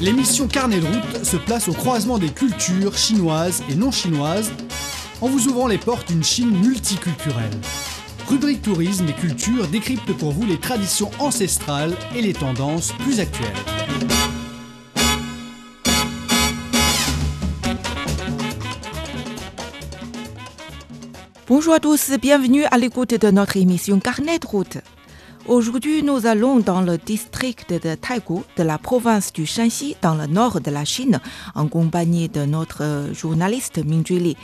L'émission Carnet de route se place au croisement des cultures chinoises et non chinoises en vous ouvrant les portes d'une Chine multiculturelle. Rubrique tourisme et culture décrypte pour vous les traditions ancestrales et les tendances plus actuelles. Bonjour à tous, bienvenue à l'écoute de notre émission Carnet de route. Aujourd'hui, nous allons dans le district de Taigu de la province du Shanxi, dans le nord de la Chine, en compagnie de notre journaliste Ming Li.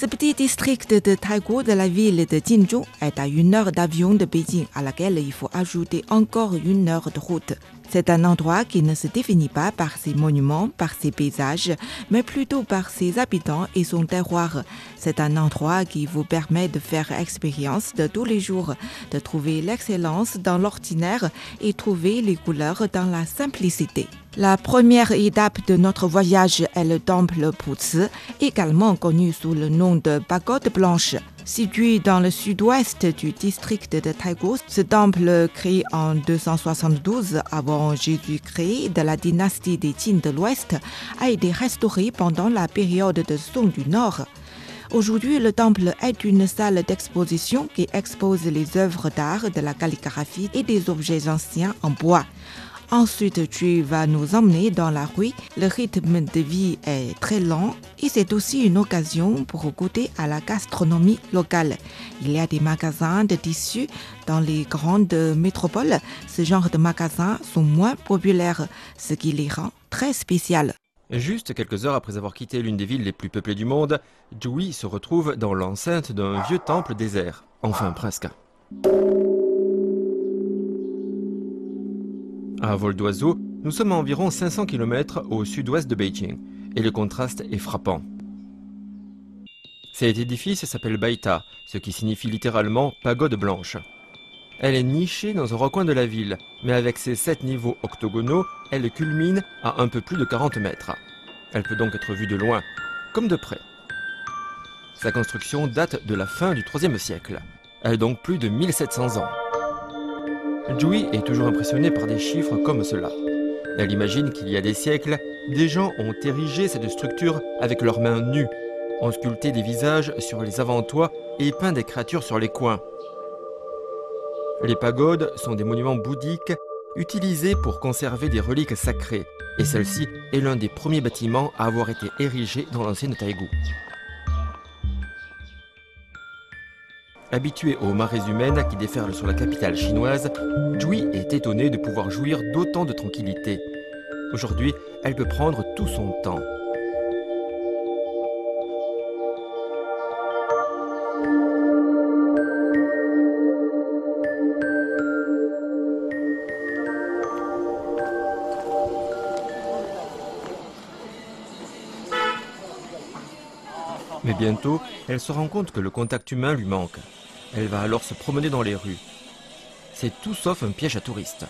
Ce petit district de Taigu de la ville de Jinzhou est à une heure d'avion de Beijing, à laquelle il faut ajouter encore une heure de route. C'est un endroit qui ne se définit pas par ses monuments, par ses paysages, mais plutôt par ses habitants et son terroir. C'est un endroit qui vous permet de faire expérience de tous les jours, de trouver l'excellence dans l'ordinaire et trouver les couleurs dans la simplicité. La première étape de notre voyage est le temple Puzi, également connu sous le nom de pagode blanche. Situé dans le sud-ouest du district de Taigu, ce temple créé en 272 avant Jésus-Christ de la dynastie des Qin de l'Ouest a été restauré pendant la période de Song du Nord. Aujourd'hui, le temple est une salle d'exposition qui expose les œuvres d'art de la calligraphie et des objets anciens en bois. Ensuite, tu vas nous emmener dans la rue. Le rythme de vie est très lent et c'est aussi une occasion pour goûter à la gastronomie locale. Il y a des magasins de tissus dans les grandes métropoles. Ce genre de magasins sont moins populaires, ce qui les rend très spéciales. Juste quelques heures après avoir quitté l'une des villes les plus peuplées du monde, Jui se retrouve dans l'enceinte d'un vieux temple désert. Enfin, presque. À vol d'oiseau, nous sommes à environ 500 km au sud-ouest de Beijing, et le contraste est frappant. Cet édifice s'appelle Baita, ce qui signifie littéralement pagode blanche. Elle est nichée dans un recoin de la ville, mais avec ses sept niveaux octogonaux, elle culmine à un peu plus de 40 mètres. Elle peut donc être vue de loin, comme de près. Sa construction date de la fin du IIIe siècle. Elle a donc plus de 1700 ans. Jui est toujours impressionné par des chiffres comme cela. Elle imagine qu'il y a des siècles, des gens ont érigé cette structure avec leurs mains nues, ont sculpté des visages sur les avant-toits et peint des créatures sur les coins. Les pagodes sont des monuments bouddhiques utilisés pour conserver des reliques sacrées, et celle-ci est l'un des premiers bâtiments à avoir été érigé dans l'ancienne Taïgu. Habituée aux marées humaines qui déferlent sur la capitale chinoise, Jui est étonnée de pouvoir jouir d'autant de tranquillité. Aujourd'hui, elle peut prendre tout son temps. Mais bientôt, elle se rend compte que le contact humain lui manque. Elle va alors se promener dans les rues. C'est tout sauf un piège à touristes.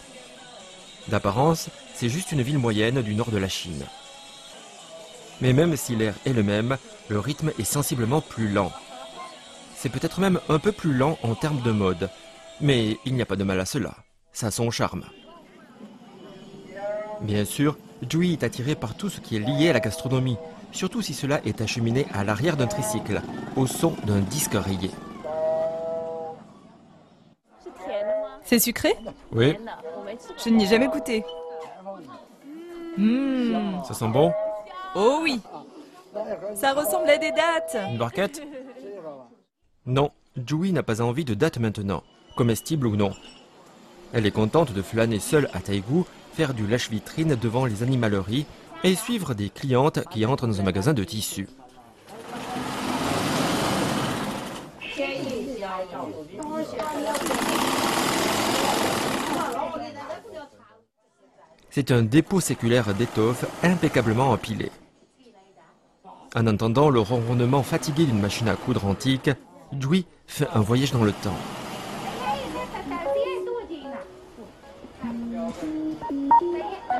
D'apparence, c'est juste une ville moyenne du nord de la Chine. Mais même si l'air est le même, le rythme est sensiblement plus lent. C'est peut-être même un peu plus lent en termes de mode. Mais il n'y a pas de mal à cela. Ça a son charme. Bien sûr, Jui est attiré par tout ce qui est lié à la gastronomie, surtout si cela est acheminé à l'arrière d'un tricycle, au son d'un disque rayé. C'est sucré Oui, Je n'y ai jamais goûté. Mmh. ça sent bon Oh oui Ça ressemble à des dates Une barquette Non, Jui n'a pas envie de date maintenant, comestible ou non. Elle est contente de flâner seule à Taïgu, faire du lâche-vitrine devant les animaleries et suivre des clientes qui entrent dans un magasin de tissus. C'est un dépôt séculaire d'étoffes impeccablement empilé. En entendant le ronronnement fatigué d'une machine à coudre antique, Jui fait un voyage dans le temps.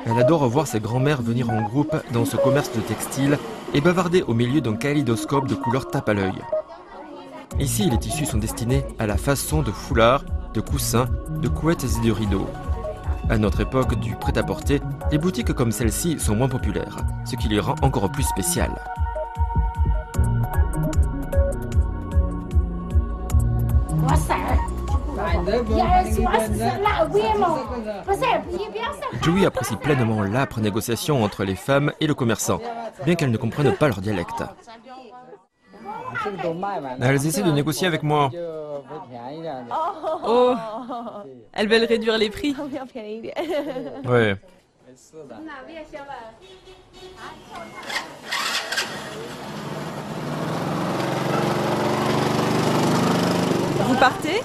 Elle adore voir ses grands-mères venir en groupe dans ce commerce de textiles et bavarder au milieu d'un kaléidoscope de couleurs tape à l'œil. Ici, les tissus sont destinés à la façon de foulards, de coussins, de couettes et de rideaux. À notre époque du prêt-à-porter, les boutiques comme celle-ci sont moins populaires, ce qui les rend encore plus spéciales. Joey apprécie pleinement l'âpre négociation entre les femmes et le commerçant, bien qu'elles ne comprennent pas leur dialecte. Elles essaient de négocier avec moi. Oh Elles veulent réduire les prix. Ouais. Vous partez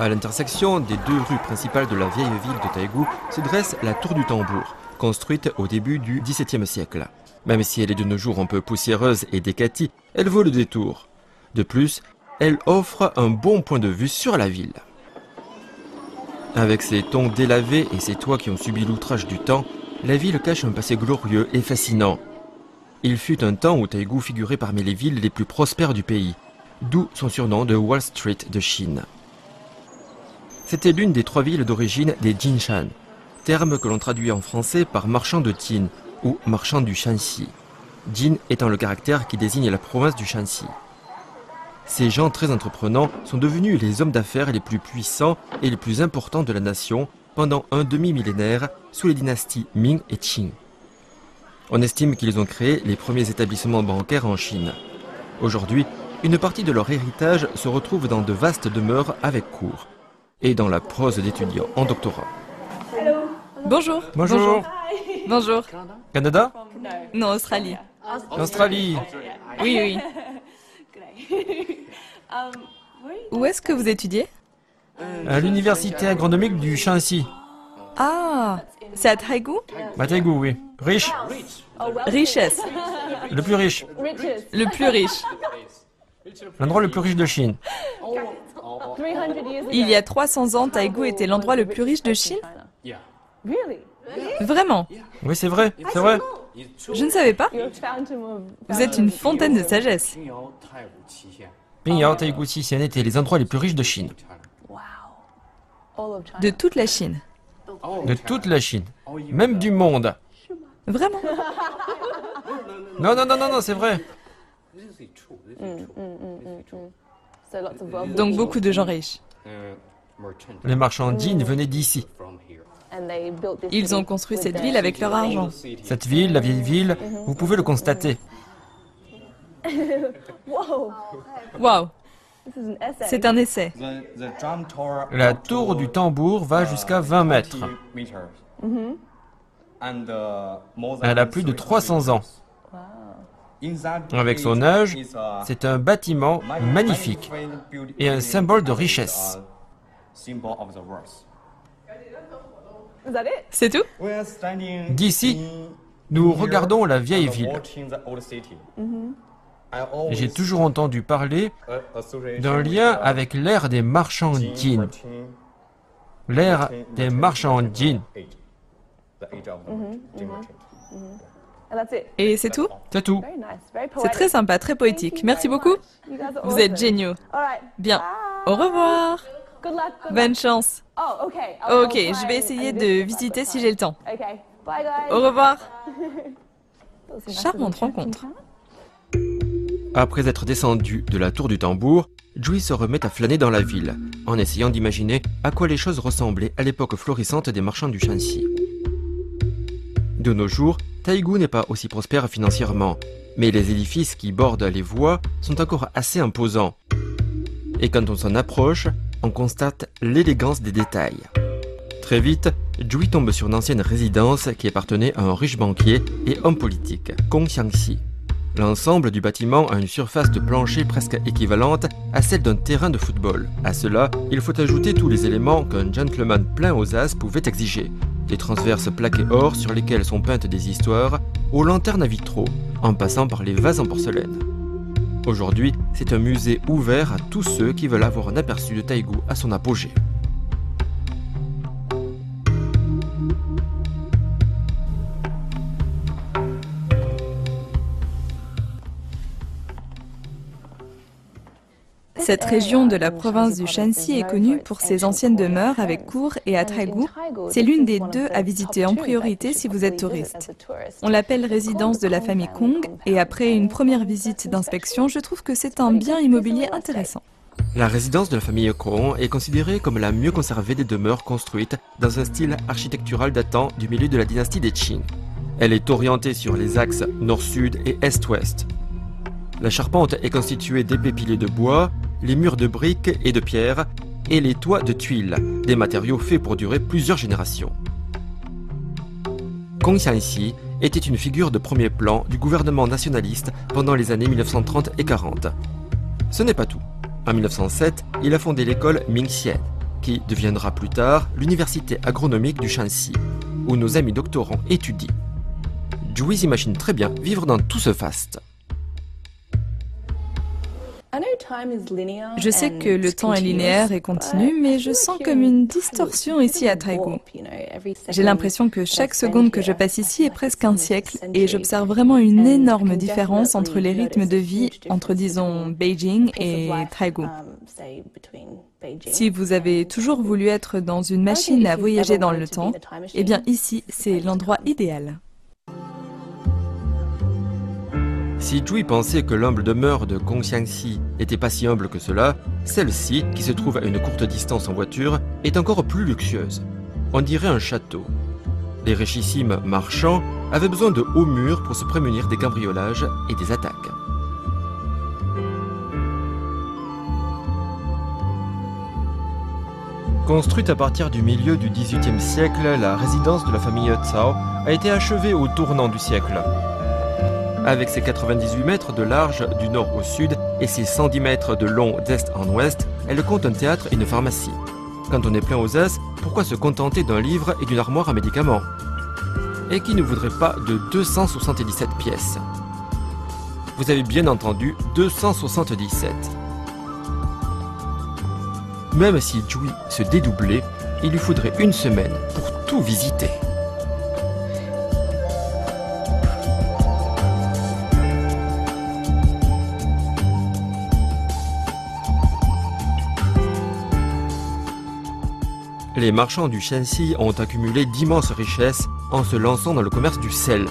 À l'intersection des deux rues principales de la vieille ville de Taïgou se dresse la tour du tambour, construite au début du XVIIe siècle. Même si elle est de nos jours un peu poussiéreuse et décatie, elle vaut le détour. De plus, elle offre un bon point de vue sur la ville. Avec ses tons délavés et ses toits qui ont subi l'outrage du temps, la ville cache un passé glorieux et fascinant. Il fut un temps où Taïgou figurait parmi les villes les plus prospères du pays, d'où son surnom de Wall Street de Chine. C'était l'une des trois villes d'origine des Jinshan, terme que l'on traduit en français par marchand de Jin ou marchand du Shanxi. Jin étant le caractère qui désigne la province du Shanxi. Ces gens très entreprenants sont devenus les hommes d'affaires les plus puissants et les plus importants de la nation pendant un demi-millénaire sous les dynasties Ming et Qing. On estime qu'ils ont créé les premiers établissements bancaires en Chine. Aujourd'hui, une partie de leur héritage se retrouve dans de vastes demeures avec cours et dans la prose d'étudiants en doctorat. Bonjour. Bonjour. Bonjour. Canada Non, Australie. Australie Oui, oui. Où est-ce que vous étudiez À l'université agronomique du Shanxi. Ah, c'est à Taïgou À Taïgou, oui. Riche Richesse. Le plus riche. Le plus riche. L'endroit le plus riche de Chine. Il y a 300 ans, Taïgou était l'endroit le plus riche de Chine Vraiment Oui, c'est vrai, c'est vrai. Je ne savais pas. Vous êtes une fontaine de sagesse. Pingyao, Taïgou, Xixian étaient les endroits les plus riches de Chine. De toute la Chine. De toute la Chine. Même du monde. Vraiment Non, non, non, non, non, c'est vrai. Donc beaucoup de gens riches. Les marchands d'Inde venaient d'ici. Ils ont construit cette ville avec leur argent. Cette ville, la vieille ville, vous pouvez le constater. Waouh C'est un essai. La tour du tambour va jusqu'à 20 mètres. Elle a plus de 300 ans. Avec son âge, c'est un bâtiment magnifique et un symbole de richesse. C'est tout? D'ici, nous regardons la vieille ville. J'ai toujours entendu parler d'un lien avec l'ère des marchands d'Inde. L'ère des marchands d'Inde. Et c'est tout? C'est tout. C'est très sympa, très poétique. Merci beaucoup. Vous êtes géniaux. Bien. Au revoir. Bonne chance. Ok, je vais essayer de visiter si j'ai le temps. Au revoir. Charmante rencontre. Après être descendu de la tour du tambour, Jui se remet à flâner dans la ville, en essayant d'imaginer à quoi les choses ressemblaient à l'époque florissante des marchands du Shanxi. De nos jours, Taïgou n'est pas aussi prospère financièrement, mais les édifices qui bordent les voies sont encore assez imposants. Et quand on s'en approche, on constate l'élégance des détails. Très vite, Jui tombe sur une ancienne résidence qui appartenait à un riche banquier et homme politique, Gong Xiangxi. L'ensemble du bâtiment a une surface de plancher presque équivalente à celle d'un terrain de football. À cela, il faut ajouter tous les éléments qu'un gentleman plein aux as pouvait exiger. Des transverses plaquées or sur lesquelles sont peintes des histoires, aux lanternes à vitraux, en passant par les vases en porcelaine. Aujourd'hui, c'est un musée ouvert à tous ceux qui veulent avoir un aperçu de Taïgou à son apogée. Cette région de la province du Shanxi est connue pour ses anciennes demeures avec cours et à Taigu. C'est l'une des deux à visiter en priorité si vous êtes touriste. On l'appelle résidence de la famille Kong et après une première visite d'inspection, je trouve que c'est un bien immobilier intéressant. La résidence de la famille Kong est considérée comme la mieux conservée des demeures construites dans un style architectural datant du milieu de la dynastie des Qing. Elle est orientée sur les axes nord-sud et est-ouest. La charpente est constituée d'épais piliers de bois, les murs de briques et de pierre, et les toits de tuiles, des matériaux faits pour durer plusieurs générations. Kong Xianxi était une figure de premier plan du gouvernement nationaliste pendant les années 1930 et 40. Ce n'est pas tout. En 1907, il a fondé l'école Mingxian, qui deviendra plus tard l'université agronomique du Shanxi, où nos amis doctorants étudient. Juiz imagine très bien vivre dans tout ce faste. Je sais que le temps est linéaire et continu, mais je sens comme une distorsion ici à Taigu. J'ai l'impression que chaque seconde que je passe ici est presque un siècle et j'observe vraiment une énorme différence entre les rythmes de vie entre, disons, Beijing et Taigu. Si vous avez toujours voulu être dans une machine à voyager dans le temps, eh bien ici, c'est l'endroit idéal. Si Jui pensait que l'humble demeure de Gongxiangxi était pas si humble que cela, celle-ci, qui se trouve à une courte distance en voiture, est encore plus luxueuse. On dirait un château. Les richissimes marchands avaient besoin de hauts murs pour se prémunir des cambriolages et des attaques. Construite à partir du milieu du XVIIIe siècle, la résidence de la famille Tsao a été achevée au tournant du siècle. Avec ses 98 mètres de large du nord au sud et ses 110 mètres de long d'est en ouest, elle compte un théâtre et une pharmacie. Quand on est plein aux as, pourquoi se contenter d'un livre et d'une armoire à médicaments? Et qui ne voudrait pas de 277 pièces? Vous avez bien entendu 277. Même si Jui se dédoublait, il lui faudrait une semaine pour tout visiter. Les marchands du Shanxi ont accumulé d'immenses richesses en se lançant dans le commerce du sel.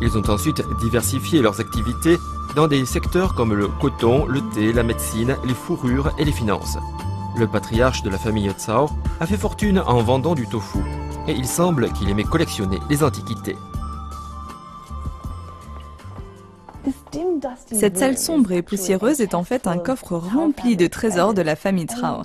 Ils ont ensuite diversifié leurs activités dans des secteurs comme le coton, le thé, la médecine, les fourrures et les finances. Le patriarche de la famille Tsao a fait fortune en vendant du tofu, et il semble qu'il aimait collectionner les antiquités. Cette salle sombre et poussiéreuse est en fait un coffre rempli de trésors de la famille Trao.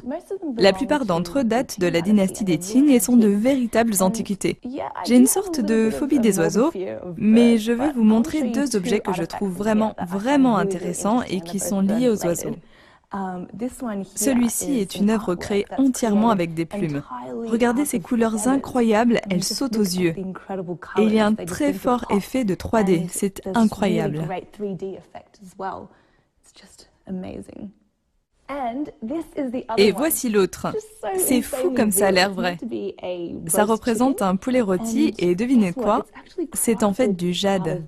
La plupart d'entre eux datent de la dynastie des Qing et sont de véritables antiquités. J'ai une sorte de phobie des oiseaux, mais je veux vous montrer deux objets que je trouve vraiment, vraiment intéressants et qui sont liés aux oiseaux. Um, Celui-ci est une œuvre créée entièrement avec des plumes. Regardez ces couleurs incroyables, elles sautent aux yeux. Et il y a un très fort effet de 3D, c'est incroyable. Et voici l'autre. C'est fou comme ça a l'air vrai. Ça représente un poulet rôti et devinez quoi? C'est en fait du jade.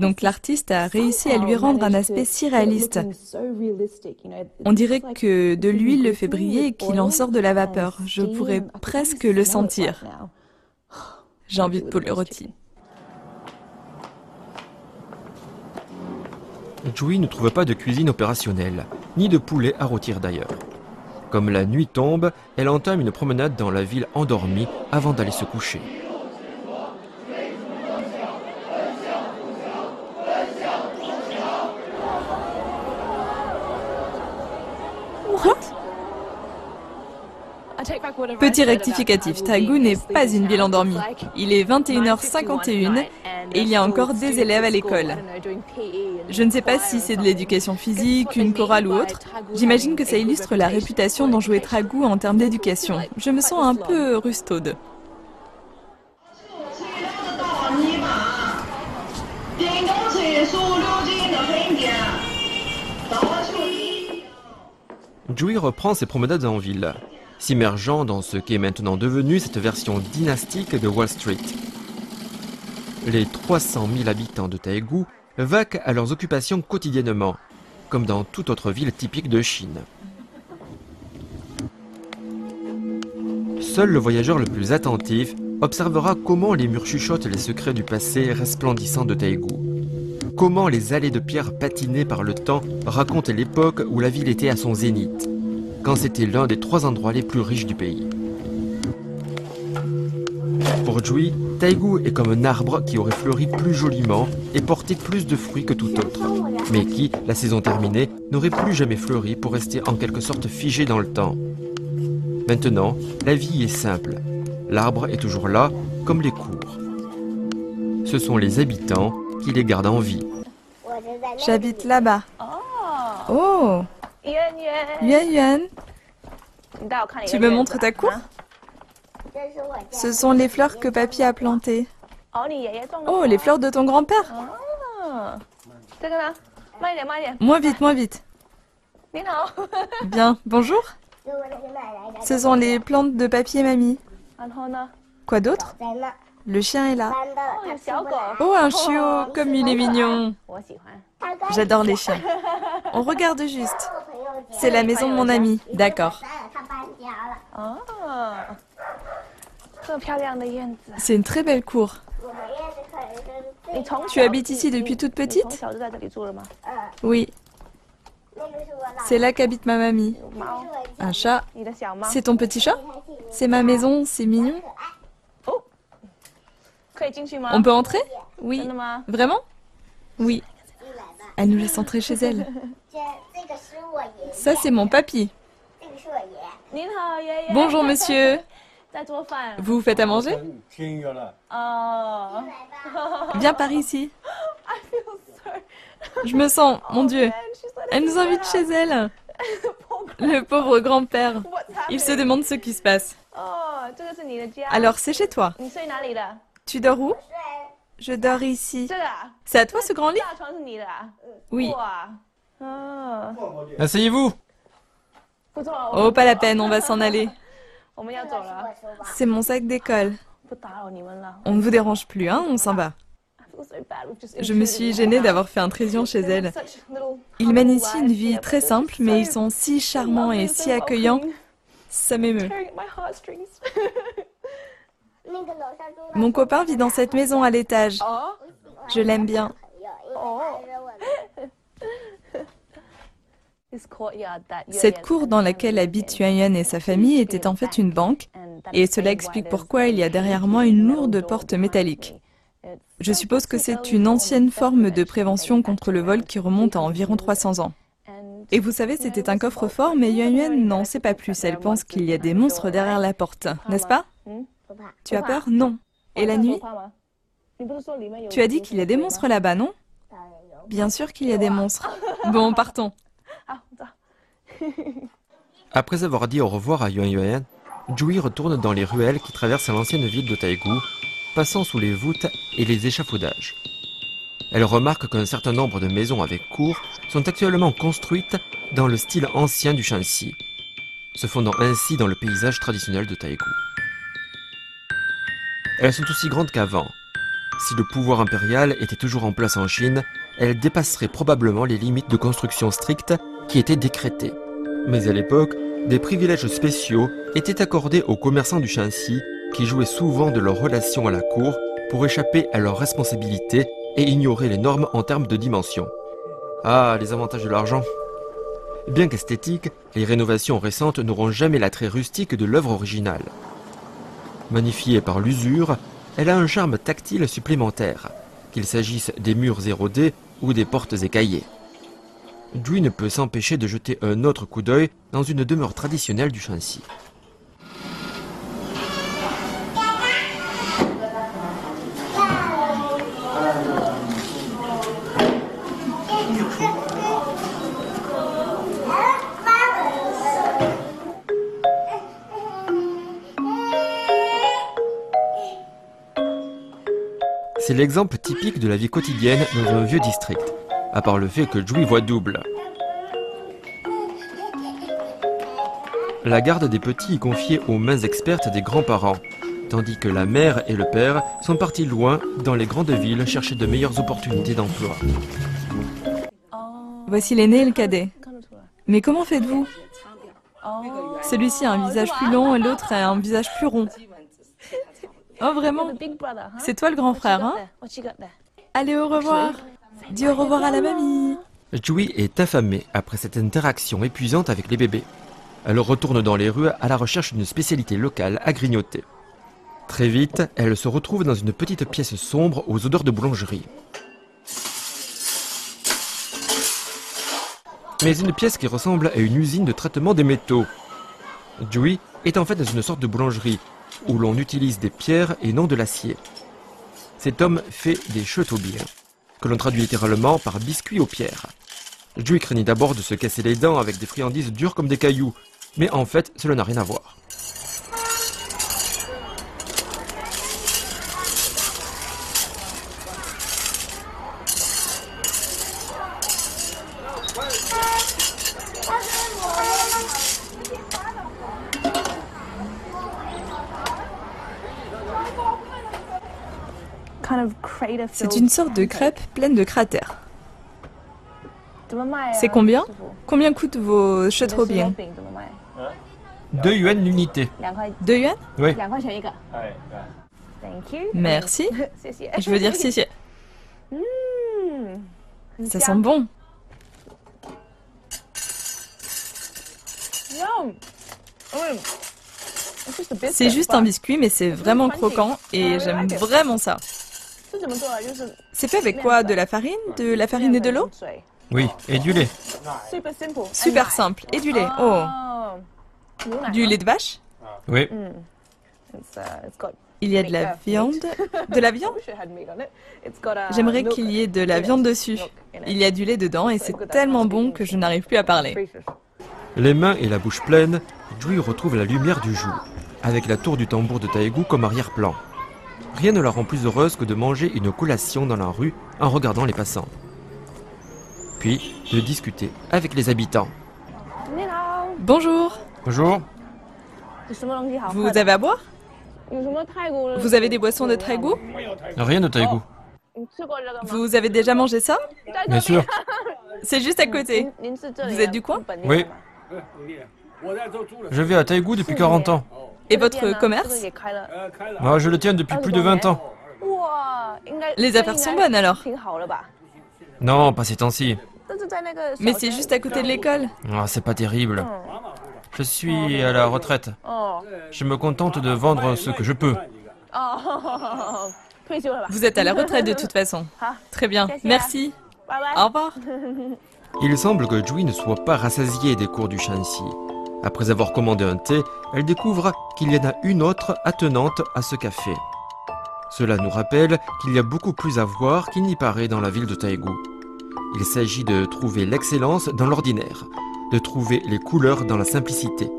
Donc l'artiste a réussi à lui rendre un aspect si réaliste. On dirait que de l'huile le fait briller et qu'il en sort de la vapeur. Je pourrais presque le sentir. J'ai envie de poulet rôti. Jui ne trouve pas de cuisine opérationnelle, ni de poulet à rôtir d'ailleurs. Comme la nuit tombe, elle entame une promenade dans la ville endormie avant d'aller se coucher. Petit rectificatif, Taigu n'est pas une ville endormie. Il est 21h51 et il y a encore des élèves à l'école. Je ne sais pas si c'est de l'éducation physique, une chorale ou autre. J'imagine que ça illustre la réputation dont jouait Tragou en termes d'éducation. Je me sens un peu rustaude. Jui reprend ses promenades en ville, s'immergeant dans ce qui est maintenant devenu cette version dynastique de Wall Street. Les 300 000 habitants de Taegu vaquent à leurs occupations quotidiennement, comme dans toute autre ville typique de Chine. Seul le voyageur le plus attentif observera comment les murs chuchotent les secrets du passé resplendissant de Taïgu. Comment les allées de pierre patinées par le temps racontent l'époque où la ville était à son zénith, quand c'était l'un des trois endroits les plus riches du pays. Pour Jui, Taïgu est comme un arbre qui aurait fleuri plus joliment et porté plus de fruits que tout autre, mais qui, la saison terminée, n'aurait plus jamais fleuri pour rester en quelque sorte figé dans le temps. Maintenant, la vie est simple. L'arbre est toujours là, comme les cours. Ce sont les habitants qui les gardent en vie. J'habite là-bas. Oh Yuan Yuan, tu me montres ta cour? Ce sont les fleurs que papy a plantées. Oh, les fleurs de ton grand-père Moins vite, moins vite. Bien, bonjour. Ce sont les plantes de papy et mamie. Quoi d'autre? Le chien est là. Oh, un chiot, comme il est mignon. J'adore les chiens. On regarde juste. C'est la maison de mon ami. D'accord. C'est une très belle cour. Tu habites ici depuis toute petite? Oui. C'est là qu'habite ma mamie. Un chat. C'est ton petit chat? C'est ma maison, c'est mignon. On peut entrer? Oui. Vraiment? Oui. Elle nous laisse entrer chez elle. Ça, c'est mon papy. Bonjour, monsieur. Vous faites à manger Viens par ici. Je me sens, mon Dieu. Elle nous invite chez elle. Le pauvre grand-père. Il se demande ce qui se passe. Alors, c'est chez toi. Tu dors où? Je dors ici. C'est à toi ce grand lit? Oui. Asseyez-vous Oh, pas la peine, on va s'en aller. C'est mon sac d'école. On ne vous dérange plus, hein On s'en va. Je me suis gênée d'avoir fait un trésion chez elle. Ils mènent ici une vie très simple, mais ils sont si charmants et si accueillants. Ça m'émeut. Mon copain vit dans cette maison à l'étage. Je l'aime bien. Cette cour dans laquelle habitent Yuan Yuan et sa famille était en fait une banque, et cela explique pourquoi il y a derrière moi une lourde porte métallique. Je suppose que c'est une ancienne forme de prévention contre le vol qui remonte à environ 300 ans. Et vous savez, c'était un coffre-fort, mais Yuan Yuan n'en sait pas plus. Elle pense qu'il y a des monstres derrière la porte, n'est-ce pas? Tu as peur? Non. Et la nuit Tu as dit qu'il y a des monstres là-bas, non? Bien sûr qu'il y a des monstres. Bon, partons. Après avoir dit au revoir à Yuan Yuan, Jui retourne dans les ruelles qui traversent l'ancienne ville de Taïgu, passant sous les voûtes et les échafaudages. Elle remarque qu'un certain nombre de maisons avec cours sont actuellement construites dans le style ancien du Shanxi, se fondant ainsi dans le paysage traditionnel de Taïgu. Elles sont aussi grandes qu'avant. Si le pouvoir impérial était toujours en place en Chine, elles dépasseraient probablement les limites de construction strictes qui étaient décrétées. Mais à l'époque, des privilèges spéciaux étaient accordés aux commerçants du Shanxi qui jouaient souvent de leurs relations à la cour pour échapper à leurs responsabilités et ignorer les normes en termes de dimension. Ah, les avantages de l'argent. Bien qu'esthétiques, les rénovations récentes n'auront jamais l'attrait rustique de l'œuvre originale. Magnifiée par l'usure, elle a un charme tactile supplémentaire, qu'il s'agisse des murs érodés ou des portes écaillées. Jui ne peut s'empêcher de jeter un autre coup d'œil dans une demeure traditionnelle du Shanxi. C'est l'exemple typique de la vie quotidienne dans un vieux district, à part le fait que Jui voit double. La garde des petits est confiée aux mains expertes des grands-parents, tandis que la mère et le père sont partis loin dans les grandes villes chercher de meilleures opportunités d'emploi. Voici l'aîné et le cadet. Mais comment faites-vous? Celui-ci a un visage plus long et l'autre a un visage plus rond. Oh vraiment? C'est toi le grand frère, hein? Allez, au revoir Dis au revoir à la mamie Joey est affamée après cette interaction épuisante avec les bébés. Elle retourne dans les rues à la recherche d'une spécialité locale à grignoter. Très vite, elle se retrouve dans une petite pièce sombre aux odeurs de boulangerie. Mais une pièce qui ressemble à une usine de traitement des métaux. Joey est en fait dans une sorte de boulangerie où l'on utilise des pierres et non de l'acier. Cet homme fait des chetobiers, que l'on traduit littéralement par biscuits aux pierres. Joey craignait d'abord de se casser les dents avec des friandises dures comme des cailloux, mais en fait, cela n'a rien à voir. C'est une sorte de crêpe pleine de cratères. C'est combien Combien coûtent vos châteaux-bien 2 yuan l'unité. 2 yuan Oui. Merci. Je veux dire si, si. Ça sent bon. C'est juste un biscuit, mais c'est vraiment croquant et j'aime vraiment ça. C'est fait avec quoi? De la farine? De la farine et de l'eau? Oui, et du lait. Super simple. Et du lait. Oh. Du lait de vache? Oui. Il y a de la viande. De la viande? J'aimerais qu'il y ait de la viande dessus. Il y a du lait dedans et c'est tellement bon que je n'arrive plus à parler. Les mains et la bouche pleines, Joey retrouve la lumière du jour, avec la tour du tambour de Taegu comme arrière-plan. Rien ne la rend plus heureuse que de manger une collation dans la rue en regardant les passants. Puis de discuter avec les habitants. Bonjour. Bonjour. Vous avez à boire? Vous avez des boissons de très goût? Rien de Taegu. Vous avez déjà mangé ça? Bien sûr. C'est juste à côté. Vous êtes du coin? Oui. Je vais à Taegu depuis 40 ans. Et votre commerce Moi, je le tiens depuis plus de 20 ans. Les affaires sont bonnes alors Non, pas ces temps-ci. Mais c'est juste à côté de l'école. Ah, c'est pas terrible. Je suis à la retraite. Je me contente de vendre ce que je peux. Vous êtes à la retraite de toute façon. Très bien, merci. Au revoir. Il semble que Joey ne soit pas rassasiée des cours du Shanxi. Après avoir commandé un thé, elle découvre qu'il y en a une autre attenante à ce café. Cela nous rappelle qu'il y a beaucoup plus à voir qu'il n'y paraît dans la ville de Taegu. Il s'agit de trouver l'excellence dans l'ordinaire, de trouver les couleurs dans la simplicité.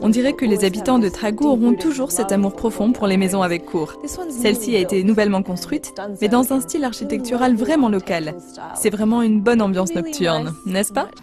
On dirait que les habitants de Tragu auront toujours cet amour profond pour les maisons avec cour. Celle-ci a été nouvellement construite, mais dans un style architectural vraiment local. C'est vraiment une bonne ambiance nocturne, n'est-ce pas?